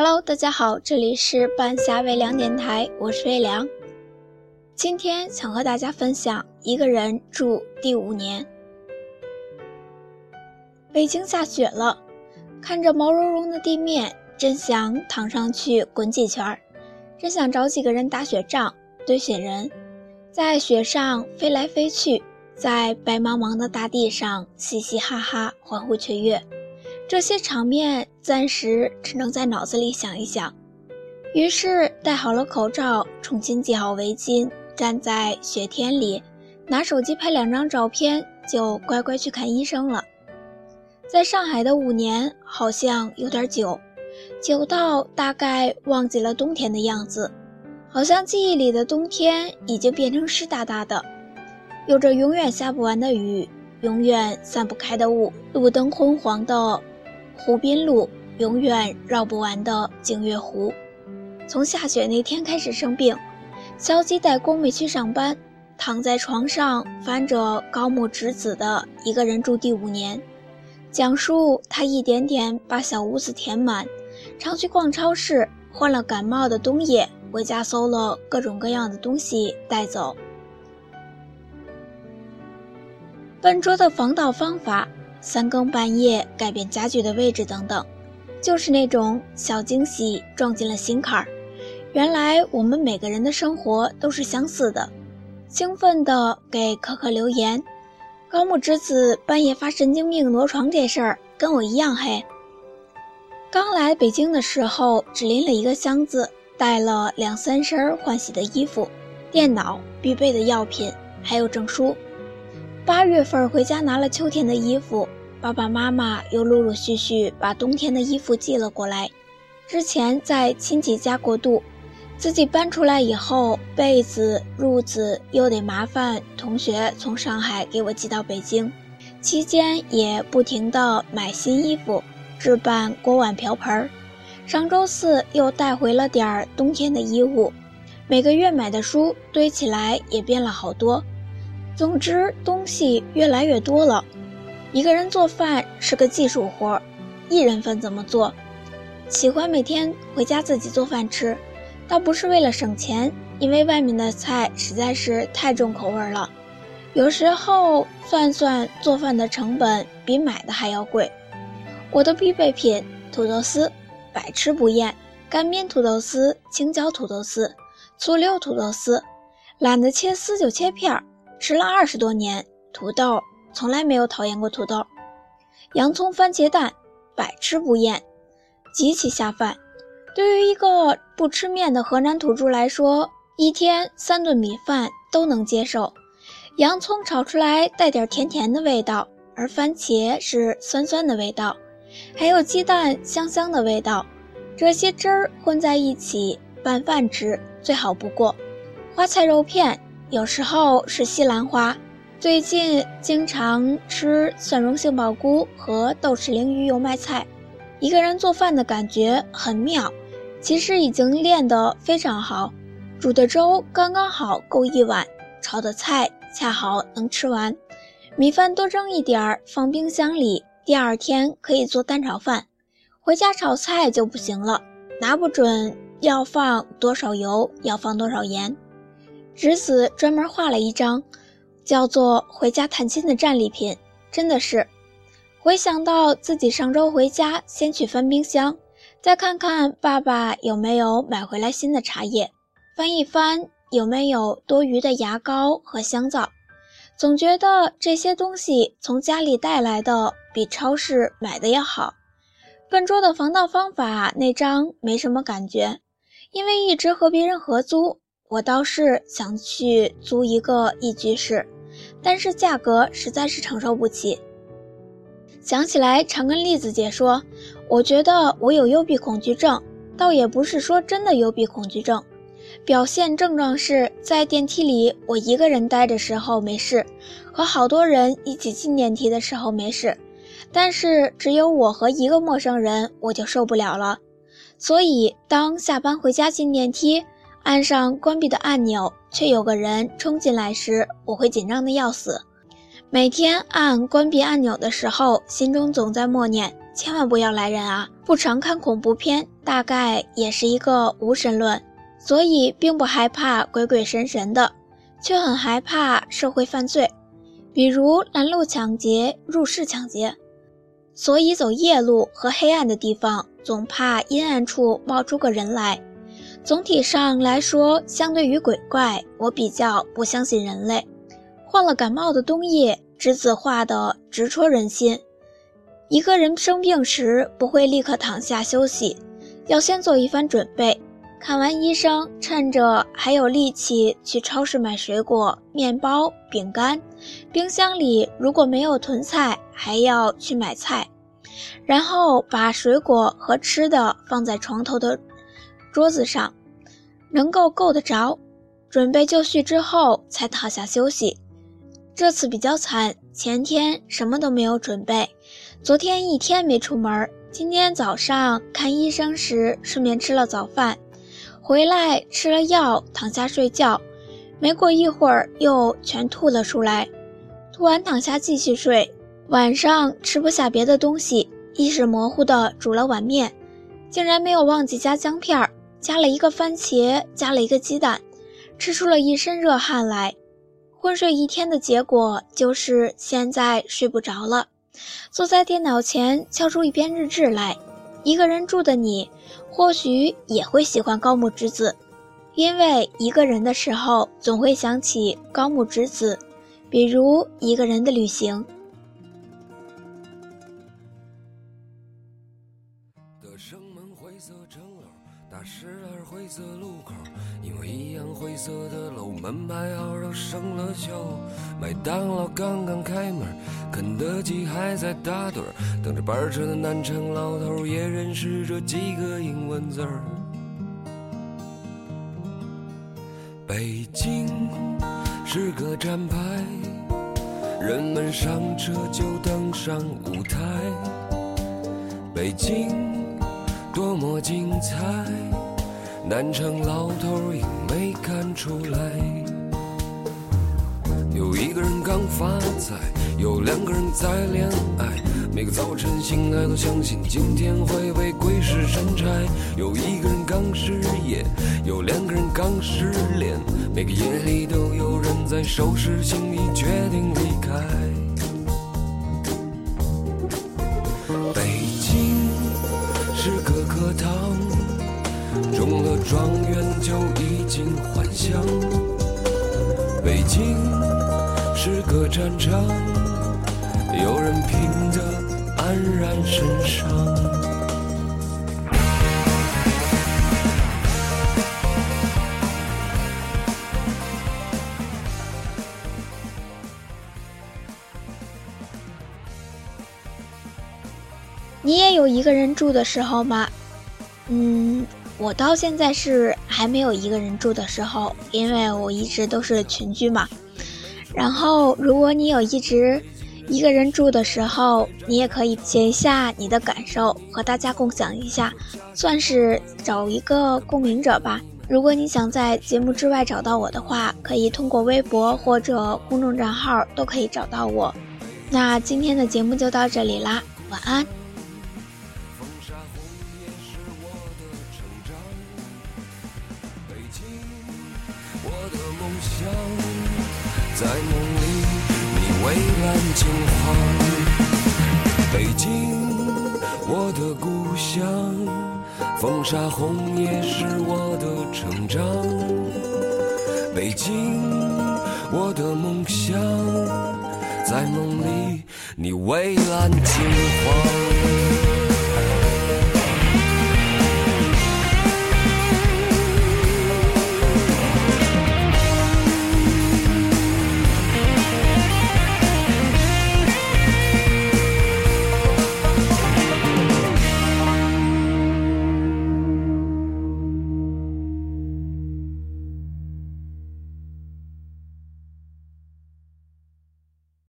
Hello，大家好，这里是半夏微凉电台，我是微凉。今天想和大家分享一个人住第五年。北京下雪了，看着毛茸茸的地面，真想躺上去滚几圈儿，真想找几个人打雪仗、堆雪人，在雪上飞来飞去，在白茫茫的大地上嘻嘻哈哈、欢呼雀跃。这些场面暂时只能在脑子里想一想，于是戴好了口罩，重新系好围巾，站在雪天里，拿手机拍两张照片，就乖乖去看医生了。在上海的五年好像有点久，久到大概忘记了冬天的样子，好像记忆里的冬天已经变成湿哒哒的，有着永远下不完的雨，永远散不开的雾，路灯昏黄的。湖滨路永远绕不完的景月湖，从下雪那天开始生病，消极怠工妹去上班，躺在床上翻着高木直子的《一个人住第五年》，讲述他一点点把小屋子填满，常去逛超市，患了感冒的冬夜回家搜了各种各样的东西带走，笨拙的防盗方法。三更半夜改变家具的位置等等，就是那种小惊喜撞进了心坎儿。原来我们每个人的生活都是相似的。兴奋地给可可留言：高木之子半夜发神经病挪床这事儿跟我一样黑。刚来北京的时候只拎了一个箱子，带了两三身换洗的衣服、电脑、必备的药品，还有证书。八月份回家拿了秋天的衣服，爸爸妈妈又陆陆续续把冬天的衣服寄了过来。之前在亲戚家过渡，自己搬出来以后，被子、褥子又得麻烦同学从上海给我寄到北京，期间也不停地买新衣服，置办锅碗瓢盆。上周四又带回了点儿冬天的衣物，每个月买的书堆起来也变了好多。总之，东西越来越多了。一个人做饭是个技术活儿，一人份怎么做？喜欢每天回家自己做饭吃，倒不是为了省钱，因为外面的菜实在是太重口味了。有时候算算做饭的成本比买的还要贵。我的必备品：土豆丝，百吃不厌；干煸土豆丝、青椒土豆丝、醋溜土豆丝，懒得切丝就切片儿。吃了二十多年土豆，从来没有讨厌过土豆。洋葱番茄蛋，百吃不厌，极其下饭。对于一个不吃面的河南土著来说，一天三顿米饭都能接受。洋葱炒出来带点甜甜的味道，而番茄是酸酸的味道，还有鸡蛋香香的味道。这些汁儿混在一起拌饭吃最好不过。花菜肉片。有时候是西兰花，最近经常吃蒜蓉杏鲍菇和豆豉鲮鱼油麦菜。一个人做饭的感觉很妙，其实已经练得非常好。煮的粥刚刚好够一碗，炒的菜恰好能吃完。米饭多蒸一点儿放冰箱里，第二天可以做蛋炒饭。回家炒菜就不行了，拿不准要放多少油，要放多少盐。侄子专门画了一张，叫做“回家探亲”的战利品，真的是。回想到自己上周回家，先去翻冰箱，再看看爸爸有没有买回来新的茶叶，翻一翻有没有多余的牙膏和香皂，总觉得这些东西从家里带来的比超市买的要好。笨拙的防盗方法那张没什么感觉，因为一直和别人合租。我倒是想去租一个一居室，但是价格实在是承受不起。想起来常跟栗子姐说，我觉得我有幽闭恐惧症，倒也不是说真的幽闭恐惧症，表现症状是在电梯里我一个人待着时候没事，和好多人一起进电梯的时候没事，但是只有我和一个陌生人我就受不了了。所以当下班回家进电梯。按上关闭的按钮，却有个人冲进来时，我会紧张的要死。每天按关闭按钮的时候，心中总在默念：千万不要来人啊！不常看恐怖片，大概也是一个无神论，所以并不害怕鬼鬼神神的，却很害怕社会犯罪，比如拦路抢劫、入室抢劫。所以走夜路和黑暗的地方，总怕阴暗处冒出个人来。总体上来说，相对于鬼怪，我比较不相信人类。患了感冒的冬夜，栀子画的直戳人心。一个人生病时，不会立刻躺下休息，要先做一番准备。看完医生，趁着还有力气，去超市买水果、面包、饼干。冰箱里如果没有囤菜，还要去买菜，然后把水果和吃的放在床头的桌子上，能够够得着。准备就绪之后，才躺下休息。这次比较惨，前天什么都没有准备，昨天一天没出门，今天早上看医生时顺便吃了早饭，回来吃了药，躺下睡觉，没过一会儿又全吐了出来。吐完躺下继续睡，晚上吃不下别的东西，意识模糊的煮了碗面，竟然没有忘记加姜片儿，加了一个番茄，加了一个鸡蛋，吃出了一身热汗来。昏睡一天的结果就是现在睡不着了，坐在电脑前敲出一篇日志来。一个人住的你，或许也会喜欢高木直子，因为一个人的时候总会想起高木直子。比如一个人的旅行。色的楼，门牌号都生了锈。麦当劳刚刚开门，肯德基还在打盹，等着班车的南城老头也认识这几个英文字儿。北京。是个站牌，人们上车就登上舞台。北京多么精彩，南城老头也没看出来。有一个人刚发财，有两个人在恋爱。每个早晨醒来都相信今天会被鬼使神差。有一个人刚失业，有两个人刚失恋。每个夜里都有人在收拾行李，决定离开。北京是个课堂，中了状元就已经还乡。北京。是个战场，有人拼得黯然神伤。你也有一个人住的时候吗？嗯，我到现在是还没有一个人住的时候，因为我一直都是群居嘛。然后，如果你有一直一个人住的时候，你也可以写一下你的感受，和大家共享一下，算是找一个共鸣者吧。如果你想在节目之外找到我的话，可以通过微博或者公众账号都可以找到我。那今天的节目就到这里啦，晚安。的梦想在梦里，你蔚蓝金黄。北京，我的故乡，风沙红叶是我的成长。北京，我的梦想，在梦里，你蔚蓝金黄。